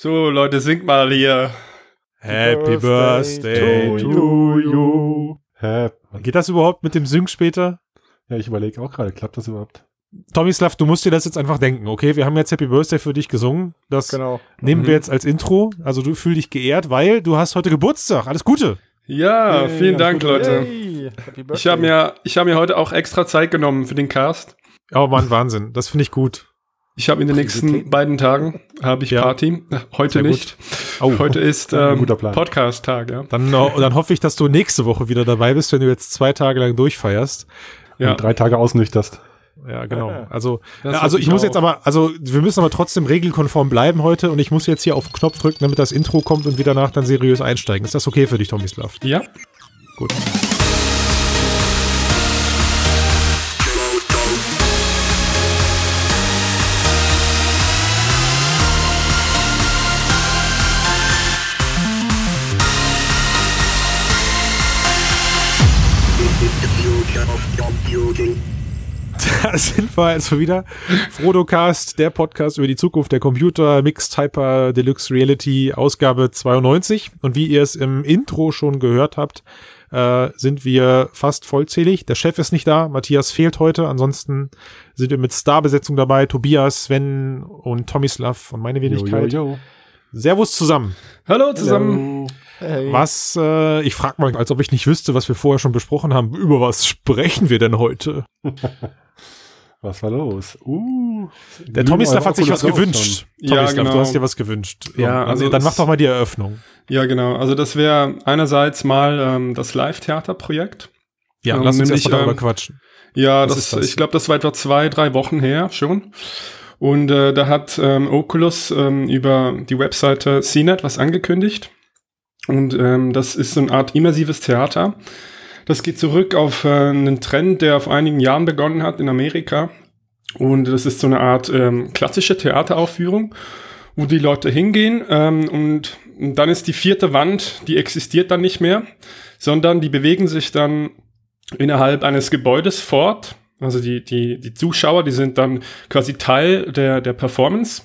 So, Leute, singt mal hier. Happy Birthday, to you. Hä? Geht das überhaupt mit dem Sync später? Ja, ich überlege auch gerade, klappt das überhaupt? Tomislav, du musst dir das jetzt einfach denken, okay? Wir haben jetzt Happy Birthday für dich gesungen. Das Genau. nehmen wir Mhm. jetzt als Intro. Also du fühl dich geehrt, weil du hast heute Geburtstag. Alles Gute. Ja, Yay, vielen Dank, Gute. Leute. Happy Ich habe mir, ich hab mir heute auch extra Zeit genommen für den Cast. Oh Mann, Wahnsinn. Das finde ich gut. Ich habe in den nächsten beiden Tagen habe ich Ja. Party. Heute Sehr nicht. Oh, Heute ist ähm. Podcast-Tag, ja. dann, dann hoffe ich, dass du nächste Woche wieder dabei bist, wenn du jetzt zwei Tage lang durchfeierst. Ja. Und drei Tage ausnüchterst. Ja, genau. Also, Das ja, also hoffe ich muss auch. jetzt aber, also wir müssen aber trotzdem regelkonform bleiben heute und ich muss jetzt hier auf den Knopf drücken, damit das Intro kommt und wir danach dann seriös einsteigen. Ist das okay für dich, Tomislav? Ja. Gut. Da sind wir also wieder. Frodocast, der Podcast über die Zukunft der Computer, Mixed Hyper Deluxe Reality, Ausgabe 92. Und wie ihr es im Intro schon gehört habt, äh, sind wir fast vollzählig. Der Chef ist nicht da, Matthias fehlt heute. Ansonsten sind wir mit Starbesetzung dabei. Tobias, Sven und Tomislav und meine Wenigkeit. Jo, jo, jo. Servus zusammen. Hallo zusammen. Hey. Was, äh, ich frag mal, als ob ich nicht wüsste, was wir vorher schon besprochen haben. Über was sprechen wir denn heute? Was war los? Uh, Der Tomislav eure hat sich was gewünscht. Ja, Tomislav, genau. du hast dir was gewünscht. Ja, also also dann mach doch mal die Eröffnung. Ja, genau. Also das wäre einerseits mal ähm, das Live-Theater-Projekt. Ja, Ähm, lass uns nämlich, darüber ähm, quatschen. Ja, das, das? ich glaube, das war etwa zwei, drei Wochen her schon. Und äh, da hat ähm, Oculus ähm, über die Webseite CNET was angekündigt. Und ähm, das ist so eine Art immersives Theater. Das geht zurück auf äh, einen Trend, der vor einigen Jahren begonnen hat in Amerika. Und das ist so eine Art ähm, klassische Theateraufführung, wo die Leute hingehen ähm, und, und dann ist die vierte Wand, die existiert dann nicht mehr, sondern die bewegen sich dann innerhalb eines Gebäudes fort. Also die, die, die Zuschauer, die sind dann quasi Teil der, der Performance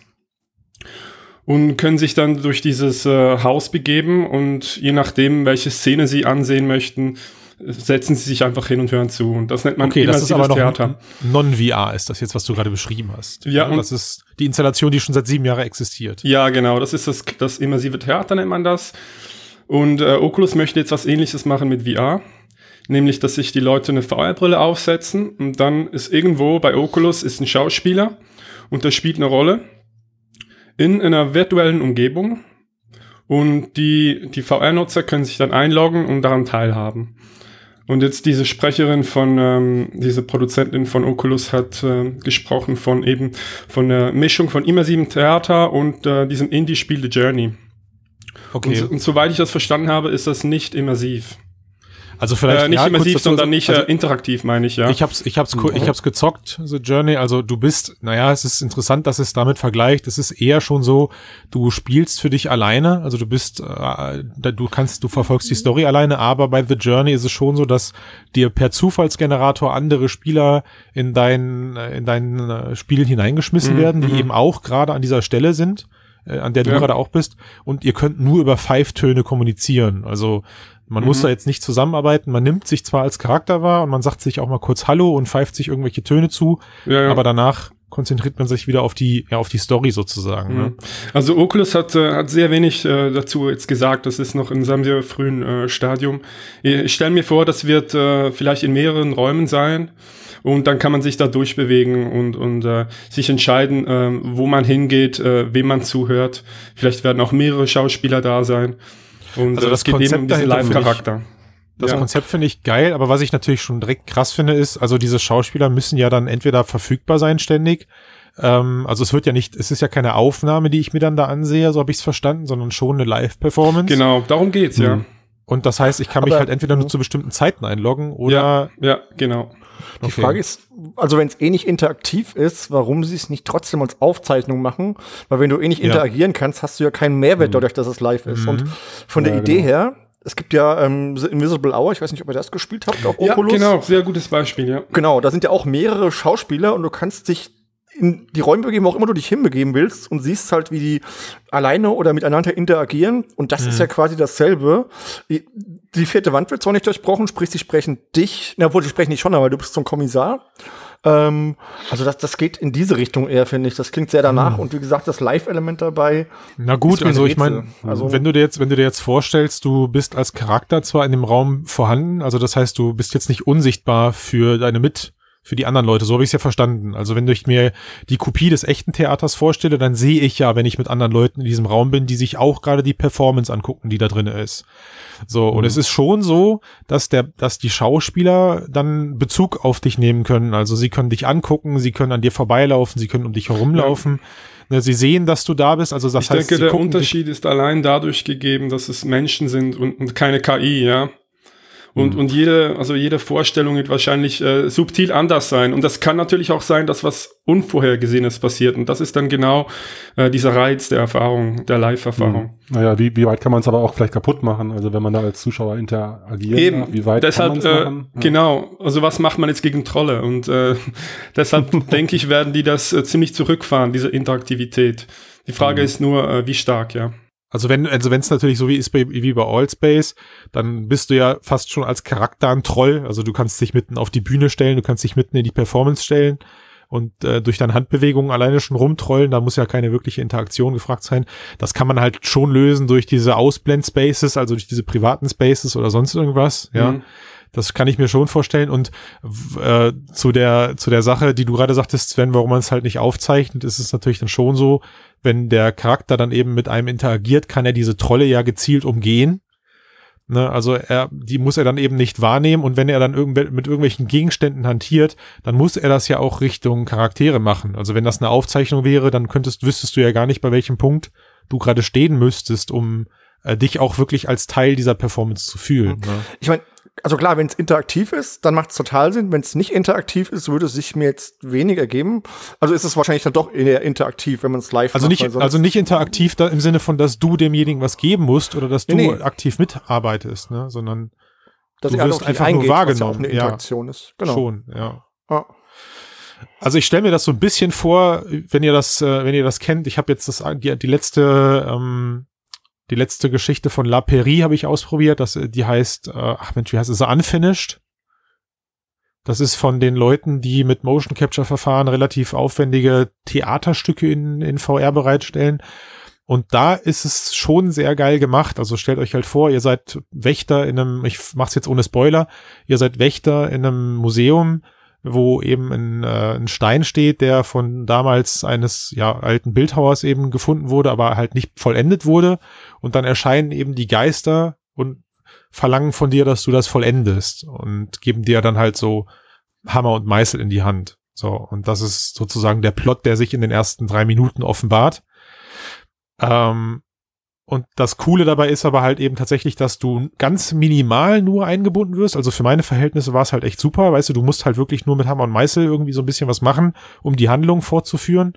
und können sich dann durch dieses äh, Haus begeben und je nachdem, welche Szene sie ansehen möchten, setzen sie sich einfach hin und hören zu. Und das nennt man Okay, das ist aber noch Theater. Non-VR ist das jetzt, was du gerade beschrieben hast. Ja, und- das ist die Installation, die schon seit sieben Jahren existiert. Ja, genau, das ist das, das immersive Theater, nennt man das. Und äh, Oculus möchte jetzt was ähnliches machen mit VR. Nämlich, dass sich die Leute eine VR-Brille aufsetzen und dann ist irgendwo bei Oculus ist ein Schauspieler und der spielt eine Rolle in einer virtuellen Umgebung und die, die VR-Nutzer können sich dann einloggen und daran teilhaben. Und jetzt diese Sprecherin von, ähm, diese Produzentin von Oculus hat äh, gesprochen von eben von der Mischung von immersivem Theater und äh, diesem Indie-Spiel The Journey. Okay, Und, und soweit ich das verstanden habe, ist das nicht immersiv. Also vielleicht Äh, nicht ja, immersiv, dazu- sondern nicht also, äh, interaktiv, meine ich, ja. Ich hab's, ich hab's, ich hab's gezockt, The Journey. Also du bist, naja, es ist interessant, dass es damit vergleicht. Es ist eher schon so, du spielst für dich alleine. Also du bist, äh, du kannst, du verfolgst die Story alleine. Aber bei The Journey ist es schon so, dass dir per Zufallsgenerator andere Spieler in dein, äh, in dein äh, Spiel hineingeschmissen Mhm, werden, die mhm. eben auch gerade an dieser Stelle sind, äh, an der du Ja. gerade auch bist. Und ihr könnt nur über Pfeiftöne kommunizieren. Also man muss Mhm. da jetzt nicht zusammenarbeiten. Man nimmt sich zwar als Charakter wahr und man sagt sich auch mal kurz Hallo und pfeift sich irgendwelche Töne zu, ja, ja. aber danach konzentriert man sich wieder auf die, ja, auf die Story sozusagen. Ne? Mhm. Also Oculus hat, äh, hat sehr wenig äh, dazu jetzt gesagt. Das ist noch in seinem sehr frühen äh, Stadium. Ich stelle mir vor, das wird äh, vielleicht in mehreren Räumen sein. Und dann kann man sich da durchbewegen und, und äh, sich entscheiden, äh, wo man hingeht, äh, wem man zuhört. Vielleicht werden auch mehrere Schauspieler da sein. Und Also äh, das eben Konzept um diesen dahinter finde ich- Live-Charakter. Das Ja. Konzept finde ich geil, aber was ich natürlich schon direkt krass finde, ist, also diese Schauspieler müssen ja dann entweder verfügbar sein ständig. Ähm, also es wird ja nicht, es ist ja keine Aufnahme, die ich mir dann da ansehe, so habe ich es verstanden, sondern schon eine Live-Performance. Genau, darum geht's, ja. Mhm. Und das heißt, ich kann mich Aber- halt entweder nur zu bestimmten Zeiten einloggen oder Ja, genau. Die Okay. Frage ist, also wenn es eh nicht interaktiv ist, warum sie es nicht trotzdem als Aufzeichnung machen? Weil wenn du eh nicht Ja. interagieren kannst, hast du ja keinen Mehrwert dadurch, dass es live ist. Mhm. Und von der Ja, Idee genau. her, es gibt ja ähm, The Invisible Hour, ich weiß nicht, ob ihr das gespielt habt auf Ja, Oculus. genau, sehr gutes Beispiel, ja. Genau, da sind ja auch mehrere Schauspieler und du kannst dich in die Räume begeben, wo auch immer du dich hinbegeben willst und siehst halt, wie die alleine oder miteinander interagieren. Und das ist ja quasi dasselbe. Die, vierte Wand wird zwar nicht durchbrochen, sprich, sie sprechen dich, na wohl, sie sprechen dich schon, aber du bist zum Kommissar. Ähm, also das, das geht in diese Richtung eher, finde ich. Das klingt sehr danach. Und wie gesagt, das Live-Element dabei. Na gut, also ich meine. Also- wenn du dir jetzt, wenn du dir jetzt vorstellst, du bist als Charakter zwar in dem Raum vorhanden, also das heißt, du bist jetzt nicht unsichtbar für deine Mit, für die anderen Leute, so habe ich es ja verstanden. Also wenn ich mir die Kopie des echten Theaters vorstelle, dann sehe ich ja, wenn ich mit anderen Leuten in diesem Raum bin, die sich auch gerade die Performance angucken, die da drin ist. So, und es ist schon so, dass der, dass die Schauspieler dann Bezug auf dich nehmen können. Also sie können dich angucken, sie können an dir vorbeilaufen, sie können um dich herumlaufen. Ne, Sie sehen, dass du da bist, also das ich heißt, denke, der Unterschied ist allein dadurch gegeben, dass es Menschen sind und, und keine KI, ja. Und, und jede, also jede Vorstellung wird wahrscheinlich äh, subtil anders sein. Und das kann natürlich auch sein, dass was Unvorhergesehenes passiert. Und das ist dann genau äh, dieser Reiz der Erfahrung, der Live-Erfahrung. Naja, wie, wie weit kann man es aber auch vielleicht kaputt machen? Also wenn man da als Zuschauer interagieren Eben, darf, wie weit deshalb, kann man es äh, machen? Ja. genau, also was macht man jetzt gegen Trolle? Und äh, deshalb denke ich, werden die das äh, ziemlich zurückfahren, diese Interaktivität. Die Frage Mhm. ist nur, äh, wie stark, ja. Also wenn, also wenn es natürlich so wie ist bei, wie bei Allspace, dann bist du ja fast schon als Charakter ein Troll. Also du kannst dich mitten auf die Bühne stellen, du kannst dich mitten in die Performance stellen und äh, durch deine Handbewegungen alleine schon rumtrollen. Da muss ja keine wirkliche Interaktion gefragt sein. Das kann man halt schon lösen durch diese Ausblend-Spaces, also durch diese privaten Spaces oder sonst irgendwas. Ja. Mhm. Das kann ich mir schon vorstellen. Und äh, zu der zu der Sache, die du gerade sagtest, Sven, warum man es halt nicht aufzeichnet, ist es natürlich dann schon so, wenn der Charakter dann eben mit einem interagiert, kann er diese Trolle ja gezielt umgehen. Ne, also er, die muss er dann eben nicht wahrnehmen und wenn er dann irgendwel mit irgendwelchen Gegenständen hantiert, dann muss er das ja auch Richtung Charaktere machen. Also wenn das eine Aufzeichnung wäre, dann könntest, wüsstest du ja gar nicht, bei welchem Punkt du gerade stehen müsstest, um äh, dich auch wirklich als Teil dieser Performance zu fühlen. Ne? Ich meine, also klar, wenn es interaktiv ist, dann macht es total Sinn. Wenn es nicht interaktiv ist, würde es sich mir jetzt weniger geben. Also ist es wahrscheinlich dann doch eher interaktiv, wenn man es live Also macht, nicht, also nicht interaktiv da im Sinne von, dass du demjenigen was geben musst oder dass du Nee, nee. aktiv mitarbeitest, ne, sondern dass du wirst einfach nur eingeht, was ja wahrgenommen, auch eine ja. Interaktion ist. Genau. schon, ja. Ja. Also ich stelle mir das so ein bisschen vor, wenn ihr das, äh, wenn ihr das kennt. Ich habe jetzt das die, die letzte, ähm, die letzte Geschichte von La Pairie habe ich ausprobiert. Das, äh, die heißt, äh, ach Mensch, wie heißt es? Unfinished. Das ist von den Leuten, die mit Motion Capture Verfahren relativ aufwendige Theaterstücke in, in VR bereitstellen. Und da ist es schon sehr geil gemacht. Also stellt euch halt vor, ihr seid Wächter in einem, ich mach's jetzt ohne Spoiler, ihr seid Wächter in einem Museum, wo eben ein, äh, ein Stein steht, der von damals eines ja alten Bildhauers eben gefunden wurde, aber halt nicht vollendet wurde. Und dann erscheinen eben die Geister und verlangen von dir, dass du das vollendest und geben dir dann halt so Hammer und Meißel in die Hand. So, und das ist sozusagen der Plot, der sich in den ersten drei Minuten offenbart. Ähm, und das Coole dabei ist aber halt eben tatsächlich, dass du ganz minimal nur eingebunden wirst. Also für meine Verhältnisse war es halt echt super. Weißt du, du musst halt wirklich nur mit Hammer und Meißel irgendwie so ein bisschen was machen, um die Handlung fortzuführen.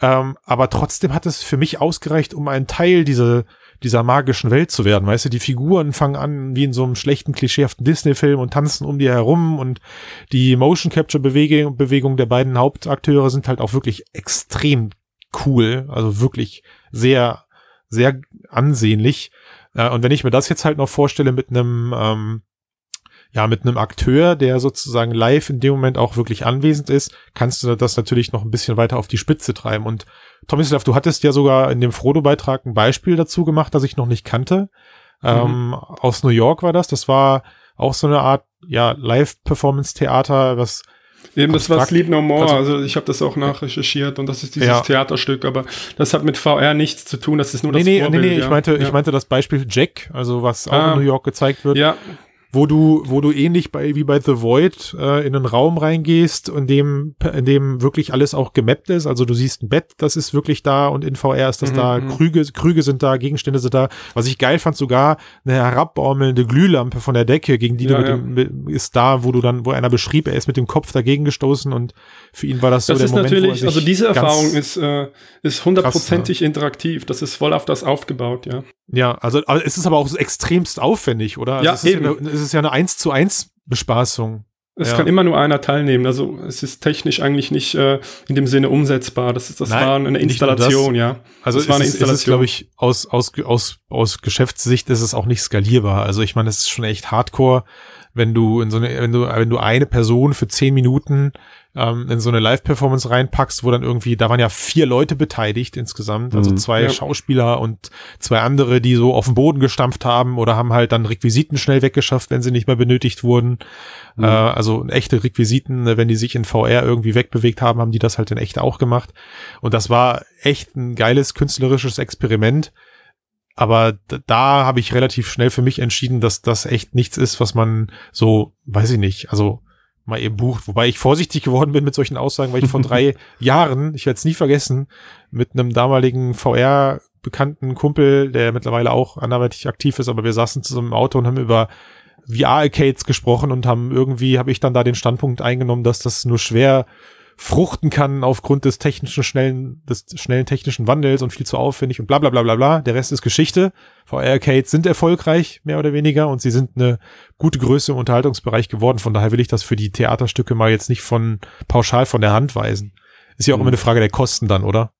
Ähm, aber trotzdem hat es für mich ausgereicht, um ein Teil dieser, dieser magischen Welt zu werden. Weißt du, die Figuren fangen an wie in so einem schlechten, klischeehaften Disney-Film und tanzen um dir herum und die Motion Capture Bewegung, Bewegung der beiden Hauptakteure sind halt auch wirklich extrem cool. Also wirklich sehr, sehr ansehnlich. Äh, und wenn ich mir das jetzt halt noch vorstelle mit einem, ähm, ja, mit einem Akteur, der sozusagen live in dem Moment auch wirklich anwesend ist, kannst du das natürlich noch ein bisschen weiter auf die Spitze treiben. Und Tomislav, du hattest ja sogar in dem Frodo-Beitrag ein Beispiel dazu gemacht, das ich noch nicht kannte. Ähm, aus New York war das. Das war auch so eine Art, ja, Live-Performance-Theater, was Eben, das war. Sleep No More, Also- also, ich habe das auch nachrecherchiert und das ist dieses Ja. Theaterstück, aber das hat mit VR nichts zu tun, das ist nur Nee, das nee, nee, Vorbild. nee, ich ja. meinte, ja. ich meinte das Beispiel Jack, also was auch Ah. in New York gezeigt wird, Ja, wo du, wo du ähnlich bei, wie bei The Void äh, in einen Raum reingehst, in dem, in dem wirklich alles auch gemappt ist. Also du siehst ein Bett, das ist wirklich da und in VR ist das Mhm, da, mhm. Krüge, Krüge sind da, Gegenstände sind da. Was ich geil fand, sogar eine herabbaumelnde Glühlampe von der Decke, gegen die Ja, du mit ja. dem, ist da, wo du dann, wo einer beschrieb, er ist mit dem Kopf dagegen gestoßen und für ihn war das, das so der ist Moment, wo er natürlich, also diese Erfahrung ist, äh, ist hundertprozentig interaktiv, das ist voll auf das aufgebaut, ja. Ja, also aber es ist aber auch so extremst aufwendig, oder? Also Ja, es ist eben. Ja eine, es ist ja eine 1 zu 1 Bespaßung. Es Ja. kann immer nur einer teilnehmen. Also es ist technisch eigentlich nicht äh, in dem Sinne umsetzbar. Das, ist, das Nein, war eine. Installation, ja. Also Das war eine es, ist- es ist, Installation. glaube ich, aus, aus, aus, aus Geschäftssicht ist es auch nicht skalierbar. Also ich meine, es ist schon echt hardcore, wenn du in so eine, wenn du, wenn du eine Person für zehn Minuten ähm, in so eine Live-Performance reinpackst, wo dann irgendwie, da waren ja vier Leute beteiligt insgesamt, also Mhm. zwei Ja. Schauspieler und zwei andere, die so auf den Boden gestampft haben oder haben halt dann Requisiten schnell weggeschafft, wenn sie nicht mehr benötigt wurden. Mhm. Äh, also echte Requisiten, ne, wenn die sich in VR irgendwie wegbewegt haben, haben die das halt in echt auch gemacht. Und das war echt ein geiles künstlerisches Experiment. Aber da habe ich relativ schnell für mich entschieden, dass das echt nichts ist, was man so, weiß ich nicht, also mal eben bucht. Wobei ich vorsichtig geworden bin mit solchen Aussagen, weil ich vor drei Jahren, ich werde es nie vergessen, mit einem damaligen VR bekannten Kumpel, der mittlerweile auch anderweitig aktiv ist, aber wir saßen zusammen im Auto und haben über VR-Arcades gesprochen und haben irgendwie, habe ich dann da den Standpunkt eingenommen, dass das nur schwer fruchten kann aufgrund des technischen schnellen, des schnellen technischen Wandels und viel zu aufwendig und bla bla bla bla bla. Der Rest ist Geschichte. VR-Arcades sind erfolgreich, mehr oder weniger, und sie sind eine gute Größe im Unterhaltungsbereich geworden. Von daher will ich das für die Theaterstücke mal jetzt nicht von pauschal von der Hand weisen. Ist ja auch Mhm. immer eine Frage der Kosten dann, oder?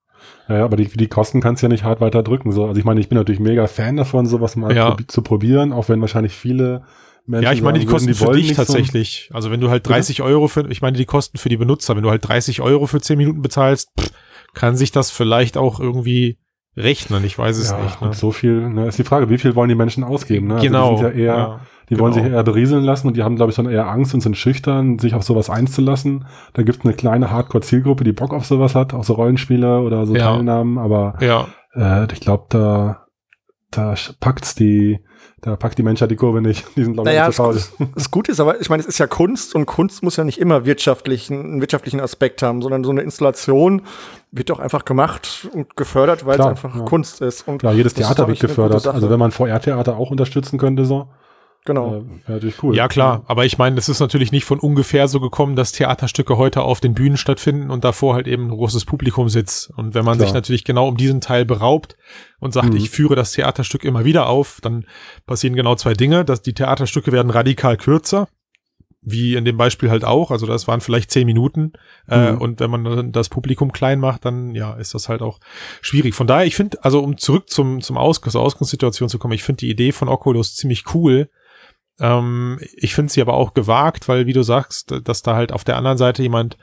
Ja, ja, aber die, die Kosten kannst du ja nicht hart weiter drücken. So. Also ich meine, ich bin natürlich mega Fan davon, sowas mal Ja. probi- zu probieren, auch wenn wahrscheinlich viele Menschen. Ja, ich meine die Kosten für wollen dich nicht so- tatsächlich. Also wenn du halt 30 Euro für, ich meine die Kosten für die Benutzer, wenn du halt 30 Euro für 10 Minuten bezahlst, pff, kann sich das vielleicht auch irgendwie rechnen. Ich weiß es ja, nicht. Ne? und so viel, ne, ist die Frage, wie viel wollen die Menschen ausgeben? Ne? genau. Also die sind ja eher, ja. die wollen genau. sich eher berieseln lassen und die haben, glaube ich, schon eher Angst und sind schüchtern, sich auf sowas einzulassen. Da gibt es eine kleine Hardcore-Zielgruppe, die Bock auf sowas hat, auch so Rollenspiele oder so Ja. Teilnahmen, aber Ja, äh, ich glaube, da, da packt's die, da packt die Menschheit die Kurve nicht. Die sind, glaube ich, Naja, zu faul. das, Gute ist aber, ich meine, es ist ja Kunst und Kunst muss ja nicht immer wirtschaftlichen, einen wirtschaftlichen Aspekt haben, sondern so eine Installation wird doch einfach gemacht und gefördert, weil es Klar, einfach ja. Kunst ist. Und Ja, jedes ist Theater wird gefördert. Also wenn man VR-Theater auch unterstützen könnte, so, genau. äh, natürlich cool. ja klar. Aber ich meine, das ist natürlich nicht von ungefähr so gekommen, dass Theaterstücke heute auf den Bühnen stattfinden und davor halt eben ein großes Publikum sitzt. Und wenn man Klar. sich natürlich genau um diesen Teil beraubt und sagt, Mhm. ich führe das Theaterstück immer wieder auf, dann passieren genau zwei Dinge. Dass die Theaterstücke werden radikal kürzer. Wie in dem Beispiel halt auch. Also das waren vielleicht zehn Minuten. Äh, Mhm. und wenn man dann das Publikum klein macht, dann ja, ist das halt auch schwierig. Von daher, ich finde, also um zurück zum, zum Aus zur Ausgangssituation zu kommen, ich finde die Idee von Oculus ziemlich cool. Ähm, ich finde sie aber auch gewagt, weil, wie du sagst, dass da halt auf der anderen Seite jemand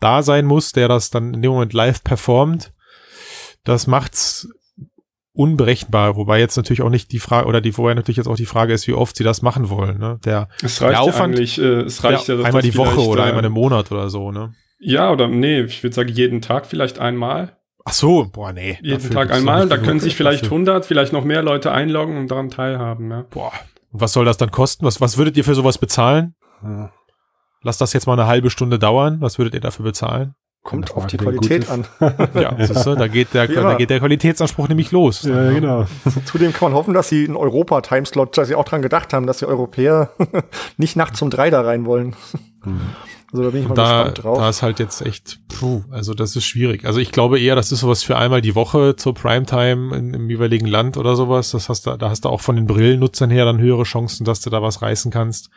da sein muss, der das dann in dem Moment live performt. Das macht's unberechenbar, wobei jetzt natürlich auch nicht die Frage, oder die, wobei natürlich jetzt auch die Frage ist, wie oft sie das machen wollen, ne? Der, Es reicht Der ja Aufwand- eigentlich, äh, es reicht ja, ja, einmal die Woche oder äh, einmal im Monat oder so, ne? Ja, oder nee, ich würde sagen jeden Tag vielleicht einmal. Ach so, boah, nee. Jeden Tag einmal, da können sich vielleicht dafür. 100, vielleicht noch mehr Leute einloggen und daran teilhaben, ja. Boah. Und was soll das dann kosten? Was, was würdet ihr für sowas bezahlen? Ja. Lasst das jetzt mal eine halbe Stunde dauern. Was würdet ihr dafür bezahlen? Kommt auf die Qualität an. Ja, siehst du, da geht der, da geht der Qualitätsanspruch nämlich los. Ja, ja, genau. Zudem kann man hoffen, dass sie einen Europa-Timeslot, dass sie auch dran gedacht haben, dass die Europäer nicht nachts um drei da rein wollen. Also da bin ich mal da, gespannt drauf. da ist halt jetzt echt, puh, also das ist schwierig. Also ich glaube eher, das ist sowas für einmal die Woche zur Primetime in, im jeweiligen Land oder sowas. Das hast du, da hast du auch von den Brillennutzern her dann höhere Chancen, dass du da was reißen kannst.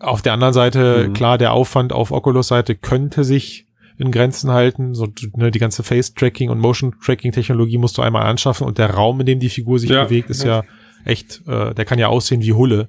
Auf der anderen Seite, Mhm. klar, der Aufwand auf Oculus-Seite könnte sich in Grenzen halten. So, ne, die ganze Face-Tracking und Motion-Tracking-Technologie musst du einmal anschaffen und der Raum, in dem die Figur sich Ja. bewegt, ist ja echt, äh, der kann ja aussehen wie Hulle.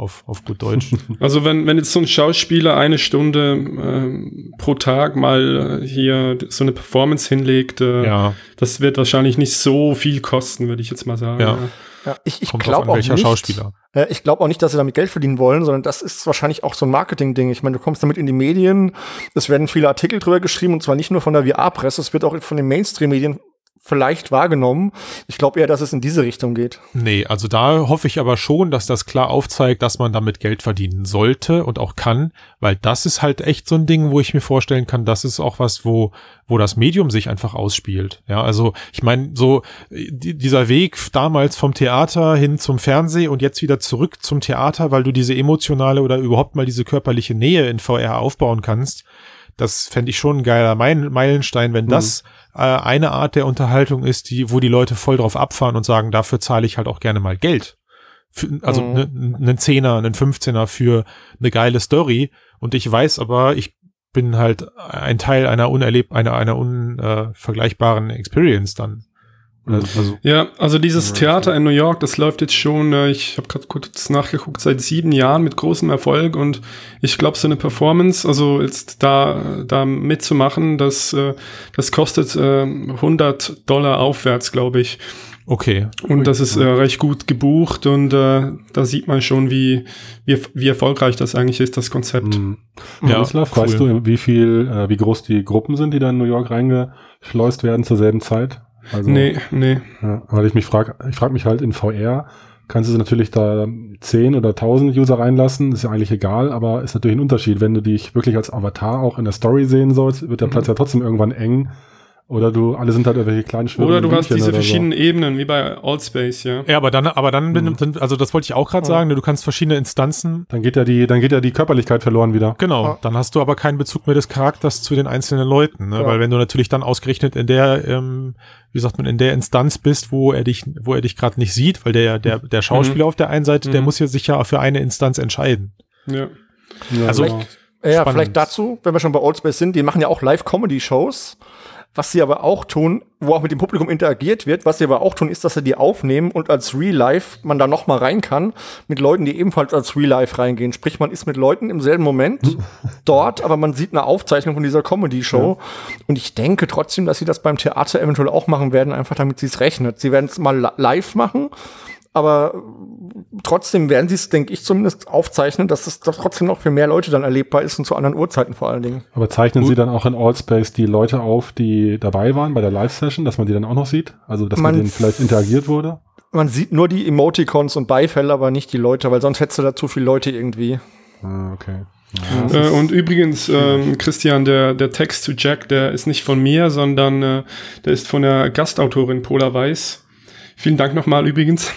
Auf, auf gut Deutsch. Also wenn, wenn jetzt so ein Schauspieler eine Stunde ähm, pro Tag mal äh, hier so eine Performance hinlegt, äh, ja, das wird wahrscheinlich nicht so viel kosten, würde ich jetzt mal sagen. Ja. ja, ich ich glaube auch nicht, Schauspieler. Äh, ich glaube auch nicht, dass sie damit Geld verdienen wollen, sondern das ist wahrscheinlich auch so ein Marketing-Ding. Ich meine, du kommst damit in die Medien, es werden viele Artikel drüber geschrieben und zwar nicht nur von der VR-Presse, es wird auch von den Mainstream-Medien vielleicht wahrgenommen. Ich glaube eher, dass es in diese Richtung geht. Nee, also da hoffe ich aber schon, dass das klar aufzeigt, dass man damit Geld verdienen sollte und auch kann, weil das ist halt echt so ein Ding, wo ich mir vorstellen kann, das ist auch was, wo, wo das Medium sich einfach ausspielt. Ja, also ich meine, so äh, die, dieser Weg damals vom Theater hin zum Fernseh und jetzt wieder zurück zum Theater, weil du diese emotionale oder überhaupt mal diese körperliche Nähe in VR aufbauen kannst, das fände ich schon ein geiler Meil- Meilenstein, wenn das äh, eine Art der Unterhaltung ist, die, wo die Leute voll drauf abfahren und sagen, dafür zahle ich halt auch gerne mal Geld. für, also Mhm. ne- einen Zehner, einen 15er für eine geile Story und ich weiß aber, ich bin halt ein Teil einer unerlebt, einer, einer unvergleichbaren Experience dann. Oder, also, Ja, also dieses Theater in New York, das läuft jetzt schon, äh, ich habe gerade kurz nachgeguckt, seit sieben Jahren mit großem Erfolg und ich glaube, so eine Performance, also jetzt da, da mitzumachen, das, äh, das kostet äh, 100 Dollar aufwärts, glaube ich. okay. Und das ist äh, recht gut gebucht und äh, da sieht man schon, wie, wie, wie erfolgreich das eigentlich ist, das Konzept. Mhm. Ja, Miroslav, cool. weißt du, wie viel, äh, wie groß die Gruppen sind, die da in New York reingeschleust werden zur selben Zeit? Also, Nee, nee. Ja, weil ich mich frage, ich frage mich halt in VR, kannst du natürlich da 10 oder 1000 User reinlassen, ist ja eigentlich egal, aber ist natürlich ein Unterschied. Wenn du dich wirklich als Avatar auch in der Story sehen sollst, wird der Mhm. Platz ja trotzdem irgendwann eng. Oder du, alle sind halt irgendwelche kleinen schwirrenden Oder du hast diese oder so. verschiedenen Ebenen, wie bei Allspace, ja. Ja, aber dann, aber dann, bin, dann also das wollte ich auch gerade Ja. sagen, ne, du kannst verschiedene Instanzen Dann geht ja die, dann geht ja die Körperlichkeit verloren wieder. Genau, Ja. dann hast du aber keinen Bezug mehr des Charakters zu den einzelnen Leuten, ne? Ja. weil wenn du natürlich dann ausgerechnet in der, ähm, wie sagt man, in der Instanz bist, wo er dich, wo er dich gerade nicht sieht, weil der, der, der Schauspieler auf der einen Seite, der Mhm. muss ja sich ja für eine Instanz entscheiden. ja. Ja, Also- genau. Ja, Spannend. vielleicht dazu, wenn wir schon bei Oldspace sind, die machen ja auch Live-Comedy-Shows. Was sie aber auch tun, wo auch mit dem Publikum interagiert wird, was sie aber auch tun, ist, dass sie die aufnehmen und als Real Life man da noch mal rein kann mit Leuten, die ebenfalls als Real Life reingehen. Sprich, man ist mit Leuten im selben Moment dort, aber man sieht eine Aufzeichnung von dieser Comedy-Show. Und ich denke trotzdem, dass sie das beim Theater eventuell auch machen werden, einfach damit sie es rechnet. Sie werden es mal li- live machen, aber trotzdem werden sie es, denke ich, zumindest aufzeichnen, dass es doch trotzdem noch für mehr Leute dann erlebbar ist und zu anderen Uhrzeiten vor allen Dingen. Aber zeichnen Sie dann auch in Allspace die Leute auf, die dabei waren bei der Live-Session, dass man die dann auch noch sieht? Also, dass Man mit denen vielleicht interagiert wurde? Man sieht nur die Emoticons und Beifälle, aber nicht die Leute, weil sonst hättest du da zu viele Leute irgendwie. Ah, okay. Äh, und übrigens, ähm, Christian, der, der Text zu Jack, der ist nicht von mir, sondern äh, der ist von der Gastautorin Pola Weiß. Vielen Dank nochmal übrigens.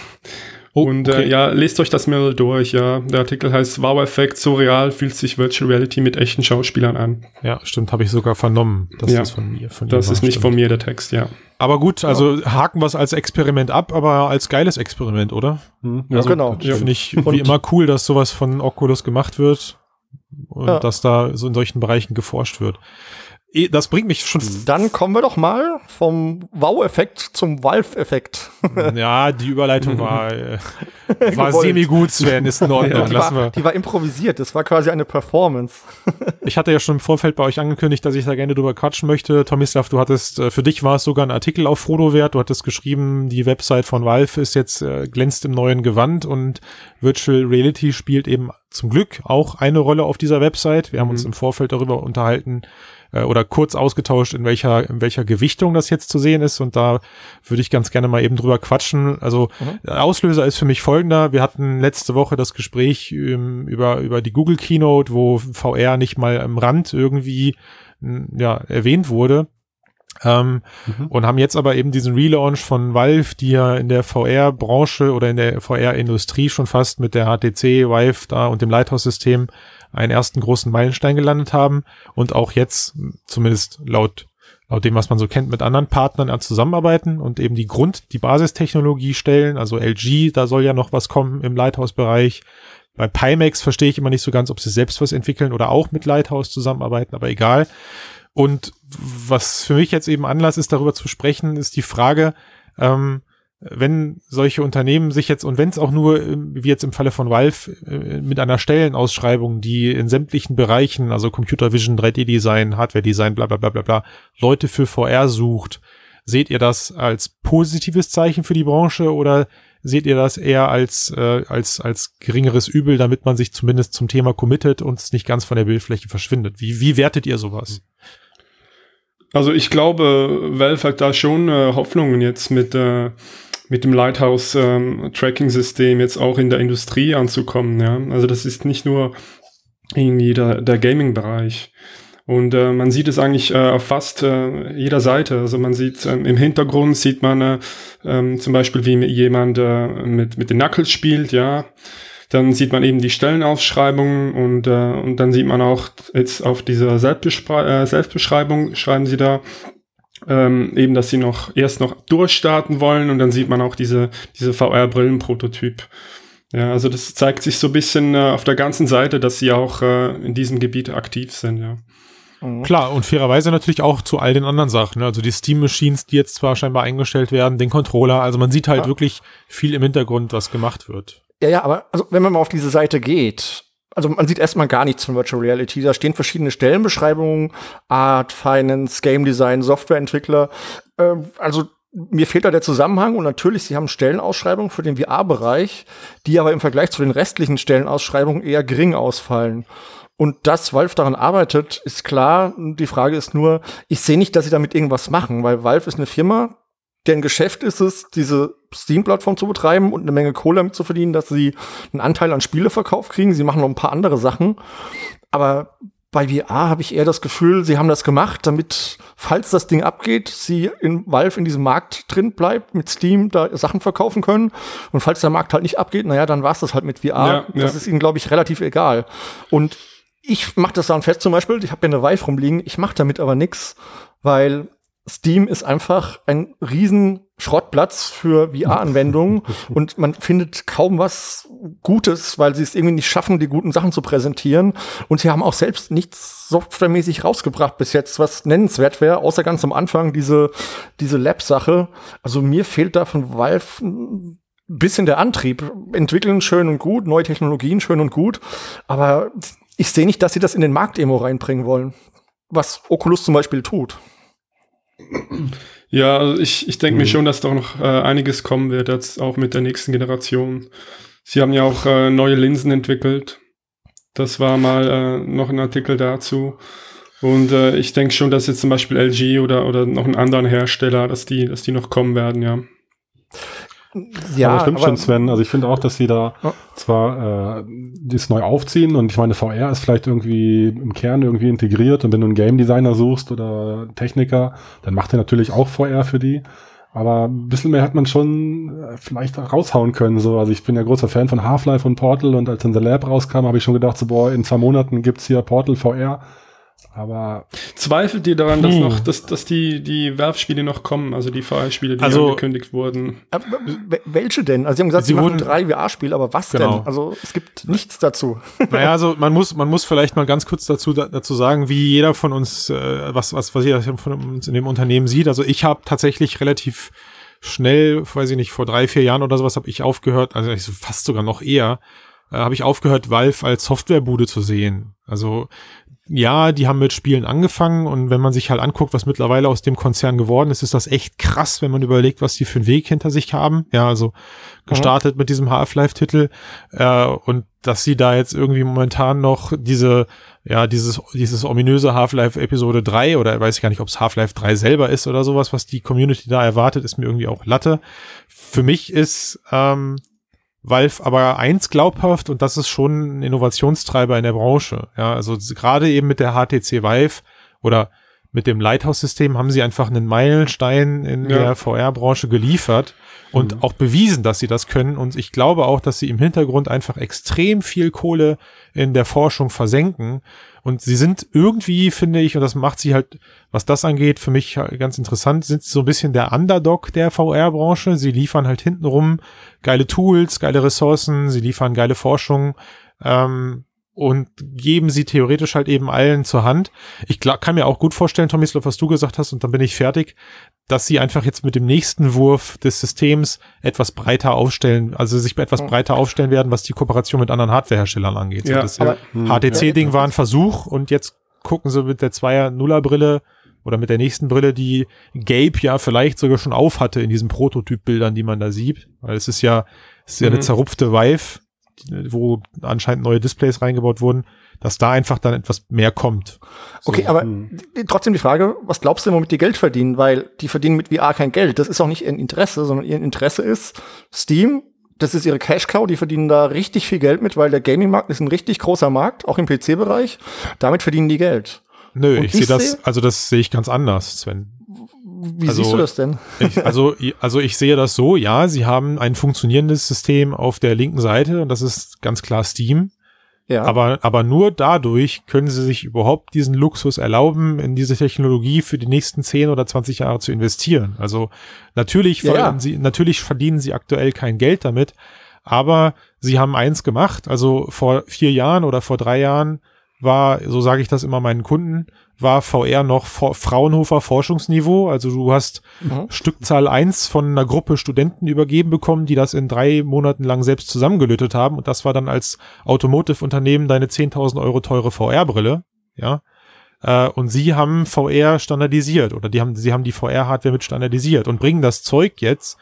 Oh, und okay. äh, ja, lest euch das mal durch, ja. Der Artikel heißt Wow-Effekt, so real fühlt sich Virtual Reality mit echten Schauspielern an. Ja, stimmt, habe ich sogar vernommen, dass Ja. das von mir, von Das ist war, nicht stimmt. von mir der Text, ja. Aber gut, also haken wir es als Experiment ab, aber als geiles Experiment, oder? Hm, Ja, genau. Ja, Finde ich wie immer cool, dass sowas von Oculus gemacht wird und Ja. dass da so in solchen Bereichen geforscht wird. Eh, Das bringt mich schon, Dann kommen wir doch mal vom Wow-Effekt zum Valve-Effekt. ja, die Überleitung war, äh, war semi-gut, Sven, ist in Ordnung, die, lassen war, wir. die war improvisiert, das war quasi eine Performance. Ich hatte ja schon im Vorfeld bei euch angekündigt, dass ich da gerne drüber quatschen möchte. Tomislav, du hattest, äh, für dich war es sogar ein Artikel auf Frodo wert. Du hattest geschrieben, die Website von Valve ist jetzt, äh, glänzt im neuen Gewand und Virtual Reality spielt eben zum Glück auch eine Rolle auf dieser Website. Wir haben uns im Vorfeld darüber unterhalten, äh, oder kurz ausgetauscht, in welcher, in welcher Gewichtung das jetzt zu sehen ist. Und da würde ich ganz gerne mal eben drüber quatschen. Also der Auslöser ist für mich folgender. Wir hatten letzte Woche das Gespräch ähm, über, über die Google Keynote, wo VR nicht mal am Rand irgendwie ja, erwähnt wurde. Ähm, Und haben jetzt aber eben diesen Relaunch von Valve, die ja in der VR-Branche oder in der VR-Industrie schon fast mit der HTC Vive da und dem Lighthouse-System einen ersten großen Meilenstein gelandet haben und auch jetzt, zumindest laut, laut dem, was man so kennt, mit anderen Partnern an zusammenarbeiten und eben die Grund-, die Basistechnologie stellen. Also LG, da soll ja noch was kommen im Lighthouse-Bereich. Bei Pimax verstehe ich immer nicht so ganz, ob sie selbst was entwickeln oder auch mit Lighthouse zusammenarbeiten, aber egal. Und was für mich jetzt eben Anlass ist, darüber zu sprechen, ist die Frage, ähm, wenn solche Unternehmen sich jetzt, und wenn es auch nur, ähm, wie jetzt im Falle von Valve, äh, mit einer Stellenausschreibung, die in sämtlichen Bereichen, also Computer Vision, 3D-Design, Hardware-Design, bla bla bla bla bla, Leute für VR sucht, seht ihr das als positives Zeichen für die Branche oder seht ihr das eher als, äh, als, als geringeres Übel, damit man sich zumindest zum Thema committet und es nicht ganz von der Bildfläche verschwindet? Wie, wie wertet ihr sowas? Also ich glaube, Valve hat da schon äh, Hoffnungen jetzt mit, äh, mit dem Lighthouse ähm, jetzt auch in der Industrie anzukommen. Ja? Also das ist nicht nur irgendwie der, der Gaming-Bereich. Und äh, man sieht es eigentlich äh, auf fast äh, jeder Seite. Also man sieht ähm, im Hintergrund sieht man äh, ähm, zum Beispiel, wie jemand äh, mit, mit den Knuckles spielt, ja. Dann sieht man eben die Stellenausschreibungen und, äh, und dann sieht man auch jetzt auf dieser Selbstbeschrei äh, Selbstbeschreibung, schreiben sie da, ähm, eben, dass sie noch erst noch durchstarten wollen und dann sieht man auch diese, diese VR-Brillen-Prototyp. Ja, also das zeigt sich so ein bisschen äh, auf der ganzen Seite, dass sie auch äh, in diesem Gebiet aktiv sind, ja. Mhm. Klar, und fairerweise natürlich auch zu all den anderen Sachen. Ne? Also die Steam-Machines, die jetzt zwar scheinbar eingestellt werden, den Controller. Also man sieht halt ja. wirklich viel im Hintergrund, was gemacht wird. Ja, ja, aber also wenn man mal auf diese Seite geht, also man sieht erstmal gar nichts von Virtual Reality. Da stehen verschiedene Stellenbeschreibungen, Art, Finance, Game Design, Softwareentwickler. Ähm, also mir fehlt da der Zusammenhang und natürlich, sie haben Stellenausschreibungen für den VR-Bereich, die aber im Vergleich zu den restlichen Stellenausschreibungen eher gering ausfallen. Und dass Valve daran arbeitet, ist klar. Die Frage ist nur, ich sehe nicht, dass sie damit irgendwas machen, weil Valve ist eine Firma, deren Geschäft ist es, diese Steam-Plattform zu betreiben und eine Menge Kohle damit zu verdienen, dass sie einen Anteil an Spieleverkauf kriegen. Sie machen noch ein paar andere Sachen. Aber bei VR habe ich eher das Gefühl, sie haben das gemacht, damit, falls das Ding abgeht, sie in Valve in diesem Markt drin bleibt, mit Steam da Sachen verkaufen können. Und falls der Markt halt nicht abgeht, naja, dann war es das halt mit VR. Ja, das ja. ist ihnen, glaube ich, relativ egal. Und ich mache das dann fest zum Beispiel, ich habe ja eine Vive rumliegen, ich mache damit aber nix, weil Steam ist einfach ein riesen Schrottplatz für VR-Anwendungen und man findet kaum was Gutes, weil sie es irgendwie nicht schaffen, die guten Sachen zu präsentieren. Und sie haben auch selbst nichts softwaremäßig rausgebracht bis jetzt, was nennenswert wäre, außer ganz am Anfang diese, diese Lab-Sache. Also mir fehlt da von Valve ein bisschen der Antrieb. Entwickeln schön und gut, neue Technologien schön und gut, aber ich sehe nicht, dass sie das in den Markt-Emo reinbringen wollen. Was Oculus zum Beispiel tut. Ja, also ich, ich denke mhm. mir schon, dass doch noch äh, einiges kommen wird, jetzt auch mit der nächsten Generation. Sie haben ja auch äh, neue Linsen entwickelt. Das war mal äh, noch ein Artikel dazu. Und äh, ich denke schon, dass jetzt zum Beispiel LG oder, oder noch einen anderen Hersteller, dass die, dass die noch kommen werden, ja. Ja, aber stimmt aber, schon, Sven. Also ich finde auch, dass sie da zwar äh, das neu aufziehen und ich meine, VR ist vielleicht irgendwie im Kern irgendwie integriert und wenn du einen Game Designer suchst oder Techniker, dann macht er natürlich auch VR für die. Aber ein bisschen mehr hat man schon äh, vielleicht raushauen können. So. Also ich bin ja großer Fan von Half-Life und Portal und als dann The Lab rauskam, habe ich schon gedacht, so, boah, in zwei Monaten gibt's hier Portal VR aber zweifelt ihr daran, dass hm. noch, dass, dass die, die Werfspiele noch kommen, also die VR-Spiele, die also, angekündigt wurden? welche denn? Also sie haben gesagt, sie, sie machen drei VR-Spiele, aber was genau. denn? Also es gibt nichts dazu. Naja, also man muss, man muss vielleicht mal ganz kurz dazu, dazu sagen, wie jeder von uns, äh, was, was, was jeder von uns in dem Unternehmen sieht. Also ich habe tatsächlich relativ schnell, weiß ich nicht, vor drei, vier Jahren oder sowas habe ich aufgehört, also fast sogar noch eher, äh, habe ich aufgehört, Valve als Softwarebude zu sehen. Also ja, die haben mit Spielen angefangen und wenn man sich halt anguckt, was mittlerweile aus dem Konzern geworden ist, ist das echt krass, wenn man überlegt, was die für einen Weg hinter sich haben. Ja, also gestartet mhm. mit diesem Half-Life-Titel äh, und dass sie da jetzt irgendwie momentan noch diese, ja, dieses, dieses ominöse Half-Life Episode 3 oder weiß ich gar nicht, ob es Half-Life 3 selber ist oder sowas, was die Community da erwartet, ist mir irgendwie auch Latte. Für mich ist ähm, Valve aber eins glaubhaft und das ist schon ein Innovationstreiber in der Branche. Ja, also gerade eben mit der HTC Vive oder mit dem Lighthouse-System haben sie einfach einen Meilenstein in ja. der VR-Branche geliefert und mhm. auch bewiesen, dass sie das können. Und ich glaube auch, dass sie im Hintergrund einfach extrem viel Kohle in der Forschung versenken. Und sie sind irgendwie, finde ich, und das macht sie halt, was das angeht, für mich ganz interessant, sind so ein bisschen der Underdog der VR-Branche. Sie liefern halt hintenrum geile Tools, geile Ressourcen, sie liefern geile Forschung. Ähm, und geben sie theoretisch halt eben allen zur Hand. Ich kann mir auch gut vorstellen, Tomislav, was du gesagt hast, und dann bin ich fertig, dass sie einfach jetzt mit dem nächsten Wurf des Systems etwas breiter aufstellen, also sich etwas breiter aufstellen werden, was die Kooperation mit anderen Hardwareherstellern angeht. Ja, so das HTC-Ding war ein Versuch und jetzt gucken sie mit der Zweier-Nuller-Brille oder mit der nächsten Brille, die Gabe ja vielleicht sogar schon auf hatte in diesen Prototypbildern, die man da sieht, weil es ist ja, es ist ja mhm. eine zerrupfte Vive, wo anscheinend neue Displays reingebaut wurden, dass da einfach dann etwas mehr kommt. So. Okay, aber hm. trotzdem die Frage, was glaubst du, womit die Geld verdienen? Weil die verdienen mit VR kein Geld. Das ist auch nicht ihr Interesse, sondern ihr Interesse ist Steam. Das ist ihre Cash Cow. Die verdienen da richtig viel Geld mit, weil der Gaming-Markt ist ein richtig großer Markt, auch im PC-Bereich. Damit verdienen die Geld. Nö, Und ich, ich sehe das, also das sehe ich ganz anders, Sven. Wie also, siehst du das denn? ich, also, also ich sehe das so, ja, sie haben ein funktionierendes System auf der linken Seite und das ist ganz klar Steam. Ja. Aber, aber nur dadurch können sie sich überhaupt diesen Luxus erlauben, in diese Technologie für die nächsten 10 oder 20 Jahre zu investieren. Also natürlich, ja, ja. sie, natürlich verdienen sie aktuell kein Geld damit, Aber sie haben eins gemacht, also vor vier Jahren oder vor drei Jahren war, so sage ich das immer meinen Kunden, war VR noch Fraunhofer Forschungsniveau. Also du hast mhm. Stückzahl eins von einer Gruppe Studenten übergeben bekommen, die das in drei Monaten lang selbst zusammengelötet haben. Und das war dann als Automotive-Unternehmen deine 10.000 Euro teure VR-Brille. Ja. Äh, und sie haben VR standardisiert oder die haben, sie haben die VR-Hardware mit standardisiert und bringen das Zeug jetzt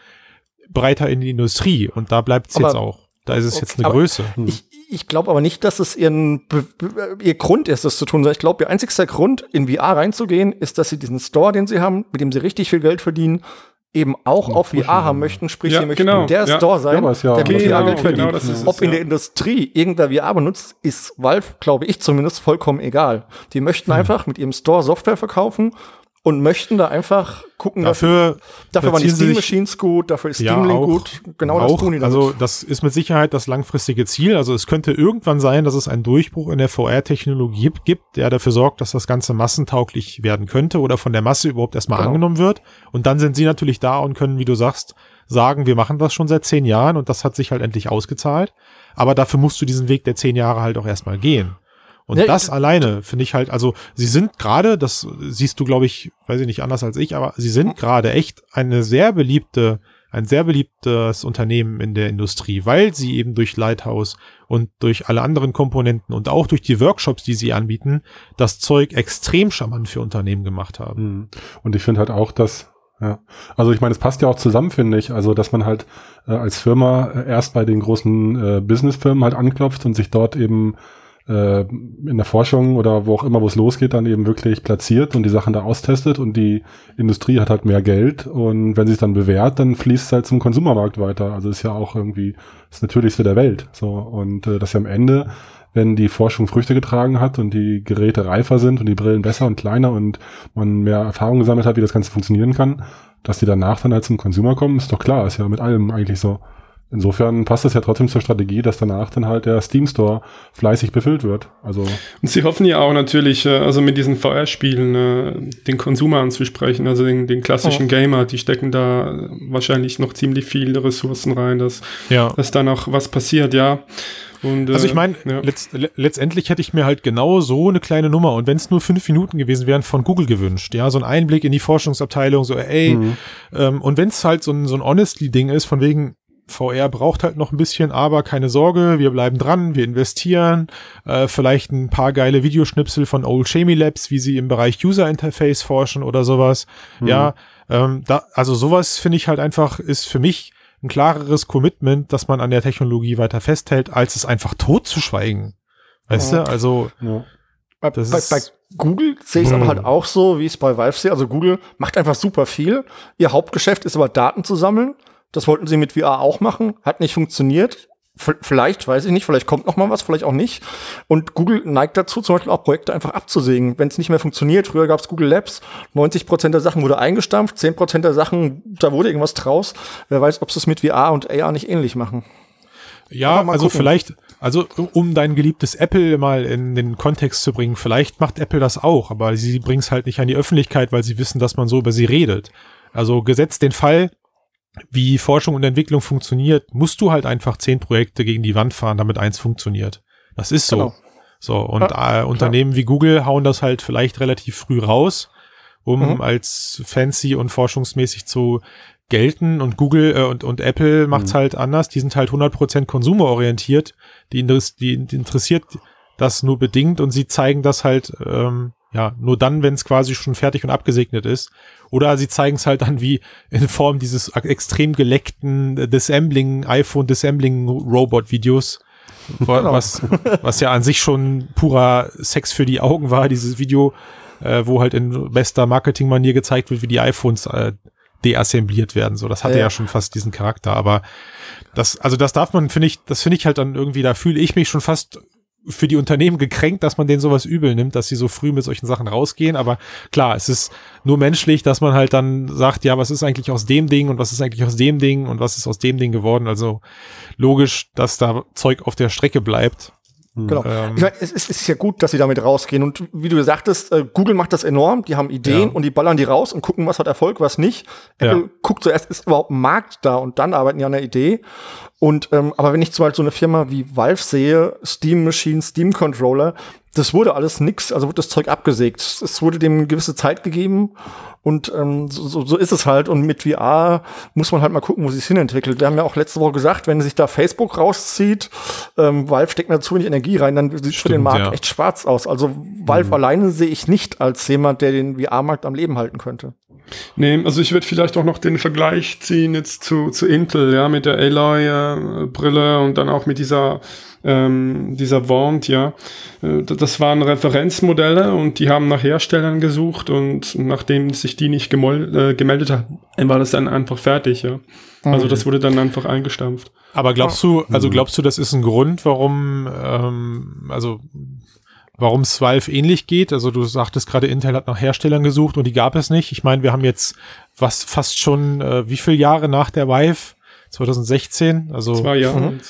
breiter in die Industrie. Und da bleibt es jetzt auch. Da ist es jetzt eine Größe. Ich, ich glaube aber nicht, dass es ihren, ihr Grund ist, das zu tun. Ich glaube, ihr einzigster Grund, in VR reinzugehen, ist, dass sie diesen Store, den sie haben, mit dem sie richtig viel Geld verdienen, eben auch auf VR haben möchten, sprich, ja, sie möchten genau, der ja. Store sein, ja, der genau, VR Geld verdient. genau, es, Ob in der Industrie irgendwer VR benutzt, ist Valve, glaube ich zumindest, vollkommen egal. Die möchten hm. einfach mit ihrem Store Software verkaufen und möchten da einfach gucken, dafür, dafür waren die Steam Machines gut, dafür ist Steam Link gut. Genau auch, das tun die damit. Also das ist mit Sicherheit das langfristige Ziel. Also es könnte irgendwann sein, dass es einen Durchbruch in der VR-Technologie gibt, der dafür sorgt, dass das Ganze massentauglich werden könnte oder von der Masse überhaupt erstmal genau. angenommen wird. Und dann sind sie natürlich da und können, wie du sagst, sagen, wir machen das schon seit zehn Jahren und das hat sich halt endlich ausgezahlt. Aber dafür musst du diesen Weg der zehn Jahre halt auch erstmal gehen. Und ja, das alleine finde ich halt, also sie sind gerade, das siehst du, glaube ich, weiß ich nicht anders als ich, aber sie sind gerade echt eine sehr beliebte, ein sehr beliebtes Unternehmen in der Industrie, weil sie eben durch Lighthouse und durch alle anderen Komponenten und auch durch die Workshops, die sie anbieten, das Zeug extrem charmant für Unternehmen gemacht haben. Hm. Und ich finde halt auch, dass ja, also ich meine, es passt ja auch zusammen, finde ich. Also, dass man halt äh, als Firma äh, erst bei den großen äh, Businessfirmen halt anklopft und sich dort eben äh, in der Forschung oder wo auch immer, wo es losgeht, dann eben wirklich platziert und die Sachen da austestet und die Industrie hat halt mehr Geld und wenn sie es dann bewährt, dann fließt es halt zum Konsumermarkt weiter. Also ist ja auch irgendwie das Natürlichste der Welt. So und äh, dass ja am Ende wenn die Forschung Früchte getragen hat und die Geräte reifer sind und die Brillen besser und kleiner und man mehr Erfahrung gesammelt hat, wie das Ganze funktionieren kann, dass die danach dann halt zum Konsumer kommen, ist doch klar, ist ja mit allem eigentlich so. Insofern passt es ja trotzdem zur Strategie, dass danach dann halt der Steam Store fleißig befüllt wird. Also und sie hoffen ja auch natürlich, äh, also mit diesen VR-Spielen äh, den Konsumer anzusprechen, also den, den klassischen oh. Gamer, die stecken da wahrscheinlich noch ziemlich viele Ressourcen rein, dass, ja. dass da noch was passiert, ja. Und, also ich meine, ja. letzt, letztendlich hätte ich mir halt genau so eine kleine Nummer und wenn es nur fünf Minuten gewesen wären, von Google gewünscht. Ja, so ein Einblick in die Forschungsabteilung, so ey, mhm. ähm, und wenn es halt so ein, so ein Honestly-Ding ist, von wegen, VR braucht halt noch ein bisschen, aber keine Sorge, wir bleiben dran, wir investieren. Äh, vielleicht ein paar geile Videoschnipsel von Old Shamey Labs, wie sie im Bereich User Interface forschen oder sowas. Mhm. Ja, ähm, da, also sowas finde ich halt einfach, ist für mich ein klareres Commitment, dass man an der Technologie weiter festhält, als es einfach tot zu schweigen. Weißt ja. du, also. Ja. Bei, bei, bei, Google sehe ich es aber halt auch so, wie ich es bei Valve sehe. Also Google macht einfach super viel. Ihr Hauptgeschäft ist aber Daten zu sammeln. Das wollten sie mit VR auch machen, hat nicht funktioniert. V vielleicht, weiß ich nicht, vielleicht kommt noch mal was, vielleicht auch nicht. Und Google neigt dazu, zum Beispiel auch Projekte einfach abzusägen, wenn es nicht mehr funktioniert. Früher gab es Google Labs, 90 Prozent der Sachen wurde eingestampft, 10 Prozent der Sachen, da wurde irgendwas draus. Wer weiß, ob sie es mit VR und AR nicht ähnlich machen. Ja, also gucken. vielleicht, also um dein geliebtes Apple mal in den Kontext zu bringen, vielleicht macht Apple das auch, aber sie bringen es halt nicht an die Öffentlichkeit, weil sie wissen, dass man so über sie redet. Also gesetzt den Fall, wie Forschung und Entwicklung funktioniert, musst du halt einfach zehn Projekte gegen die Wand fahren, damit eins funktioniert. Das ist so. Genau. So, und ja, äh, Unternehmen wie Google hauen das halt vielleicht relativ früh raus, um mhm. als fancy und forschungsmäßig zu gelten. Und Google äh, und, und Apple macht's mhm. halt anders. Die sind halt 100% konsumerorientiert. Die, die, die interessiert das nur bedingt und sie zeigen das halt ähm, ja, nur dann, wenn es quasi schon fertig und abgesegnet ist. Oder sie zeigen es halt dann wie in Form dieses extrem geleckten Dissembling, iPhone Dissembling Robot Videos. Genau. Was, was ja an sich schon purer Sex für die Augen war, dieses Video, äh, wo halt in bester Marketingmanier gezeigt wird, wie die iPhones äh, deassembliert werden. So, das hatte ja. ja schon fast diesen Charakter. Aber das, also das darf man, finde ich, das finde ich halt dann irgendwie, da fühle ich mich schon fast für die Unternehmen gekränkt, dass man denen sowas übel nimmt, dass sie so früh mit solchen Sachen rausgehen. Aber klar, es ist nur menschlich, dass man halt dann sagt, ja, was ist eigentlich aus dem Ding und was ist eigentlich aus dem Ding und was ist aus dem Ding geworden. Also logisch, dass da Zeug auf der Strecke bleibt. Hm. Genau. Ähm, ich meine, es, es, ist ja gut, dass sie damit rausgehen. Und wie du sagtest, äh, Google macht das enorm. Die haben Ideen ja. und die ballern die raus und gucken, was hat Erfolg, was nicht. Apple ja. guckt zuerst, ist überhaupt ein Markt da und dann arbeiten die an der Idee. Und ähm, aber wenn ich zum Beispiel so eine Firma wie Valve sehe, Steam Machine, Steam Controller, das wurde alles nix, also wurde das Zeug abgesägt. Es wurde dem eine gewisse Zeit gegeben und ähm, so, so ist es halt. Und mit VR muss man halt mal gucken, wo sich hinentwickelt. Wir haben ja auch letzte Woche gesagt, wenn sich da Facebook rauszieht, ähm, Valve steckt da zu wenig Energie rein, dann sieht für den Markt ja. echt schwarz aus. Also Valve mhm. alleine sehe ich nicht als jemand, der den VR-Markt am Leben halten könnte. Nee, also ich würde vielleicht auch noch den Vergleich ziehen jetzt zu, zu Intel, ja, mit der Aloy-Brille und dann auch mit dieser ähm, dieser Wand, ja. Äh, das waren Referenzmodelle und die haben nach Herstellern gesucht und nachdem sich die nicht äh, gemeldet haben, war das dann einfach fertig, ja. Also das wurde dann einfach eingestampft. Aber glaubst du, also glaubst du, das ist ein Grund, warum, ähm, also warum es Valve ähnlich geht? Also du sagtest gerade, Intel hat nach Herstellern gesucht und die gab es nicht. Ich meine, wir haben jetzt was fast schon äh, wie viele Jahre nach der Vive? 2016, also zwei Jahre. Mhm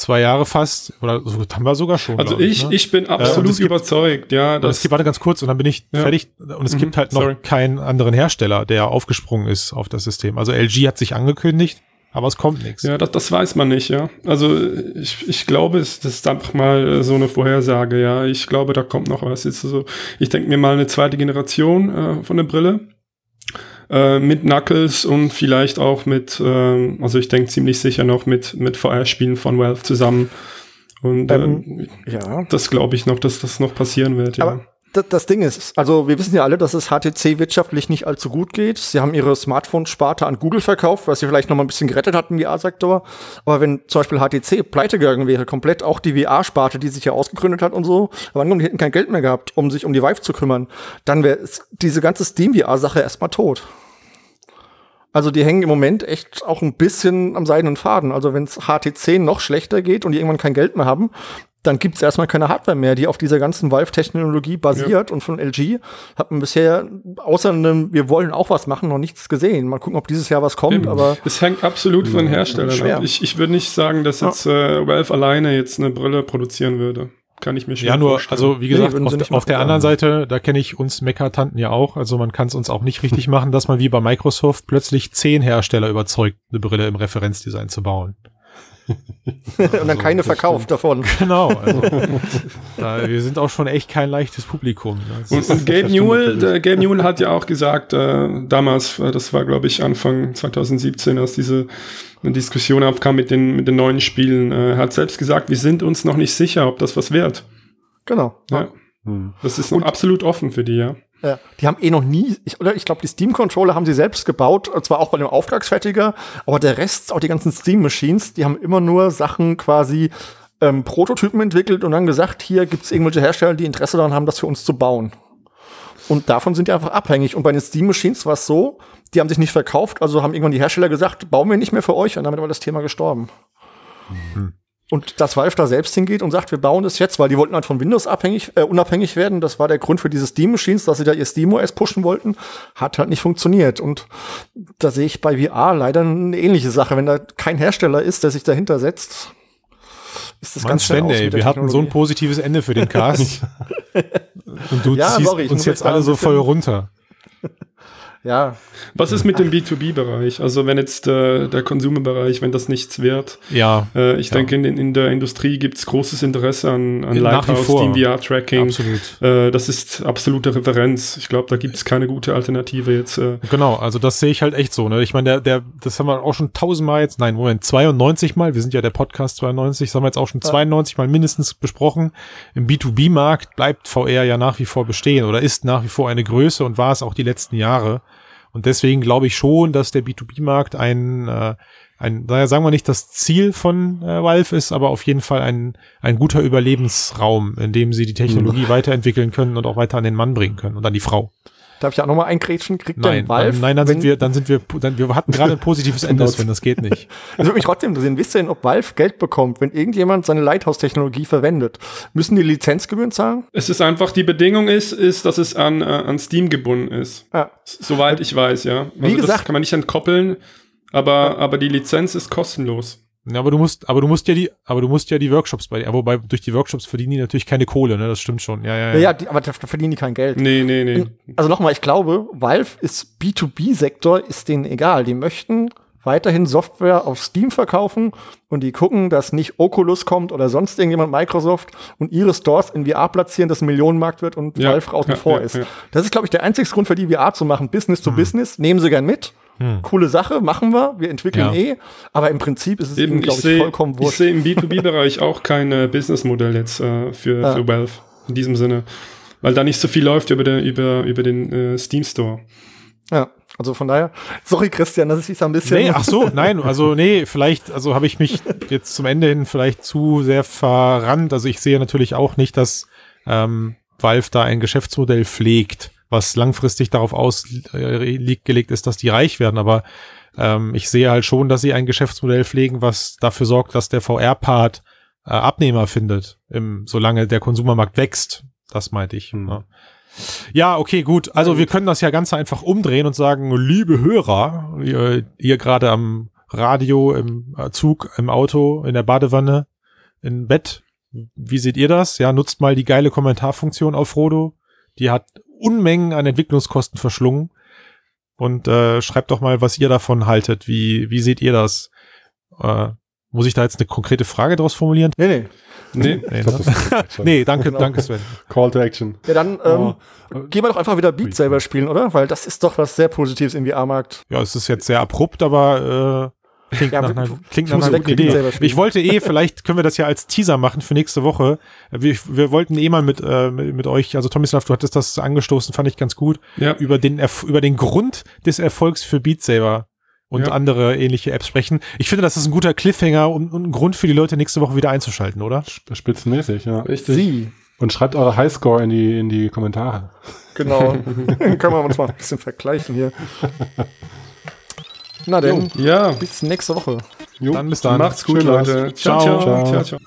zwei Jahre fast, oder so haben wir sogar schon. Also ich, ich, ne? ich bin absolut äh, überzeugt, ja. Das es gibt, warte ganz kurz, und dann bin ich ja. fertig. Und es mhm, gibt halt noch sorry. keinen anderen Hersteller, der aufgesprungen ist auf das System. Also LG hat sich angekündigt, aber es kommt nichts. Ja, das, das weiß man nicht, ja. Also ich, ich glaube, es, das ist einfach mal so eine Vorhersage, ja. Ich glaube, da kommt noch was. Jetzt so, ich denke mir mal eine zweite Generation äh, von der Brille äh, mit Knuckles und vielleicht auch mit, äh, also ich denke ziemlich sicher noch mit, mit VR-Spielen von Valve zusammen. Und ähm, äh, ja. das glaube ich noch, dass das noch passieren wird. Ja. Aber das Ding ist, also wir wissen ja alle, dass es HTC wirtschaftlich nicht allzu gut geht. Sie haben ihre Smartphone-Sparte an Google verkauft, was sie vielleicht noch mal ein bisschen gerettet hat im VR-Sektor. Aber wenn zum Beispiel HTC pleite gegangen wäre, komplett auch die VR-Sparte, die sich ja ausgegründet hat und so, aber angenommen, die hätten kein Geld mehr gehabt, um sich um die Vive zu kümmern, dann wäre diese ganze Steam-VR-Sache erstmal tot. Also die hängen im Moment echt auch ein bisschen am seidenen Faden. Also wenn es HTC noch schlechter geht und die irgendwann kein Geld mehr haben, dann gibt es erstmal keine Hardware mehr, die auf dieser ganzen Valve-Technologie basiert. Ja. Und von LG hat man bisher, außer einem, wir wollen auch was machen, noch nichts gesehen. Mal gucken, ob dieses Jahr was kommt. Eben. Aber es hängt absolut von den Herstellern ab. Ich, ich würde nicht sagen, dass jetzt äh, Valve alleine jetzt eine Brille produzieren würde kann ich mir schon Ja, nur, vorstellen. also wie gesagt, nee, auf, auf der anderen Seite, da kenne ich uns Meckertanten ja auch. Also man kann es uns auch nicht richtig machen, dass man wie bei Microsoft plötzlich zehn Hersteller überzeugt, eine Brille im Referenzdesign zu bauen. Und dann also, keine verkauft davon. Genau. Also, da, wir sind auch schon echt kein leichtes Publikum. Und, und Gabe Newell, der Gabe Newell hat ja auch gesagt, äh, damals, äh, das war glaube ich Anfang 2017, als diese Diskussion aufkam mit den, mit den neuen Spielen, äh, hat selbst gesagt, wir sind uns noch nicht sicher, ob das was wird. Genau. Ja. Hm. Das ist noch absolut offen für die, ja. Ja, die haben eh noch nie, ich, oder ich glaube, die Steam-Controller haben sie selbst gebaut, zwar auch bei dem Auftragsfertiger, aber der Rest, auch die ganzen Steam-Machines, die haben immer nur Sachen quasi ähm, Prototypen entwickelt und dann gesagt, hier gibt es irgendwelche Hersteller, die Interesse daran haben, das für uns zu bauen. Und davon sind die einfach abhängig. Und bei den Steam-Machines war es so, die haben sich nicht verkauft, also haben irgendwann die Hersteller gesagt, bauen wir nicht mehr für euch und damit war das Thema gestorben. Mhm. Und dass Valve da selbst hingeht und sagt, wir bauen das jetzt, weil die wollten halt von Windows abhängig, äh, unabhängig werden. Das war der Grund für diese Steam Machines, dass sie da ihr Steam OS pushen wollten. Hat halt nicht funktioniert. Und da sehe ich bei VR leider eine ähnliche Sache. Wenn da kein Hersteller ist, der sich dahinter setzt, ist das Mann, ganz Sven, ey, wir hatten so ein positives Ende für den Cast. und du ja, ziehst sorry, uns jetzt alle so voll runter ja. Was ist mit dem B2B-Bereich? Also wenn jetzt äh, der Konsumerbereich, wenn das nichts wird. Ja. Äh, ich ja. denke, in, in, der Industrie gibt es großes Interesse an, an Lighthouse, DVR-Tracking. Absolut. Äh, das ist absolute Referenz. Ich glaube, da gibt es keine gute Alternative jetzt. Äh. Genau, also das sehe ich halt echt so. Ne? Ich meine, der, der, das haben wir auch schon tausendmal jetzt, nein, Moment, 92 Mal, wir sind ja der Podcast 92, das haben wir jetzt auch schon 92 Mal mindestens besprochen. Im B2B-Markt bleibt VR ja nach wie vor bestehen oder ist nach wie vor eine Größe und war es auch die letzten Jahre. Und deswegen glaube ich schon, dass der B2B-Markt ein, äh, ein, naja, sagen wir nicht das Ziel von äh, Valve ist, aber auf jeden Fall ein, ein guter Überlebensraum, in dem sie die Technologie mhm. weiterentwickeln können und auch weiter an den Mann bringen können und an die Frau. Darf ich auch nochmal eingrätschen? Kriegt nein, Valve? Dann, nein, dann sind wir, dann sind wir, dann, wir hatten gerade ein positives Ende, Sven, das geht nicht. Das würde mich trotzdem interessieren. Wisst ihr denn, ob Valve Geld bekommt, wenn irgendjemand seine Lighthouse-Technologie verwendet? Müssen die Lizenzgebühren zahlen? Es ist einfach, die Bedingung ist, ist, dass es an, äh, an Steam gebunden ist. Ja. Soweit ich weiß, ja. Also Wie gesagt. kann man nicht entkoppeln, aber, aber die Lizenz ist kostenlos. Ja, aber du musst, aber du musst ja die, aber du musst ja die Workshops bei, ja, wobei durch die Workshops verdienen die natürlich keine Kohle, ne? Das stimmt schon. Ja, ja, ja. Ja, ja die, aber da verdienen die kein Geld. Nee, nee, nee. Also nochmal, ich glaube, Valve ist B2B-Sektor, ist denen egal. Die möchten weiterhin Software auf Steam verkaufen und die gucken, dass nicht Oculus kommt oder sonst irgendjemand Microsoft und ihre Stores in VR platzieren, dass ein Millionenmarkt wird und ja, Valve außen ja, vor ja, ist. Das ist, glaube ich, der einzige Grund für die VR zu machen. Business to hm. Business, nehmen sie gern mit. Hm. Coole Sache, machen wir, wir entwickeln eh, aber im Prinzip ist es eben, glaube ich, ich vollkommen wurscht. Ich sehe im B2B-Bereich auch kein äh, Businessmodell jetzt äh, für, für Valve in diesem Sinne, weil da nicht so viel läuft über, der, über, über den äh, Steam Store. Ja. Also von daher, sorry Christian, dass ich dich da ein bisschen. Nee, ach so, nein, also nee, vielleicht, also habe ich mich jetzt zum Ende hin vielleicht zu sehr verrannt. Also ich sehe natürlich auch nicht, dass ähm, Valve da ein Geschäftsmodell pflegt, was langfristig darauf ausgelegt ist, dass die reich werden. Aber ähm, ich sehe halt schon, dass sie ein Geschäftsmodell pflegen, was dafür sorgt, dass der VR-Part äh, Abnehmer findet, im, solange der Konsumermarkt wächst. Das meinte ich. Mhm. Ne? Ja, okay, gut. Also wir können das ja ganz einfach umdrehen und sagen, liebe Hörer, ihr, ihr gerade am Radio, im Zug, im Auto, in der Badewanne, im Bett, wie seht ihr das? Ja, nutzt mal die geile Kommentarfunktion auf Frodo. Die hat Unmengen an Entwicklungskosten verschlungen. Und äh, schreibt doch mal, was ihr davon haltet. Wie, wie seht ihr das? Äh, muss ich da jetzt eine konkrete Frage draus formulieren? Nee, nee. Nee, nee, ne? nee danke, genau. danke Sven. Call to Action. Ja, dann ähm, oh. gehen wir doch einfach wieder Beat selber spielen, oder? Weil das ist doch was sehr Positives im VR-Markt. Ja, es ist jetzt sehr abrupt, aber äh, klingt ja, nach einer, klingt nach einer guten Idee. Ich wollte eh, vielleicht können wir das ja als Teaser machen für nächste Woche. Wir, wir wollten eh mal mit, äh, mit, euch, also Tomislav, du hattest das angestoßen, fand ich ganz gut, ja. über den über den Grund des Erfolgs für Beat Saber und ja. andere ähnliche Apps sprechen. Ich finde, das ist ein guter Cliffhanger und, und ein Grund für die Leute nächste Woche wieder einzuschalten, oder? Spitzenmäßig, ja. Richtig. Sie. Und schreibt eure Highscore in die, in die Kommentare. Genau. Dann können wir uns mal ein bisschen vergleichen hier. Na denn, jo. ja. bis nächste Woche. Jo. Dann bis dann. Macht's gut, Schön Leute. Ciao, ciao. ciao. ciao,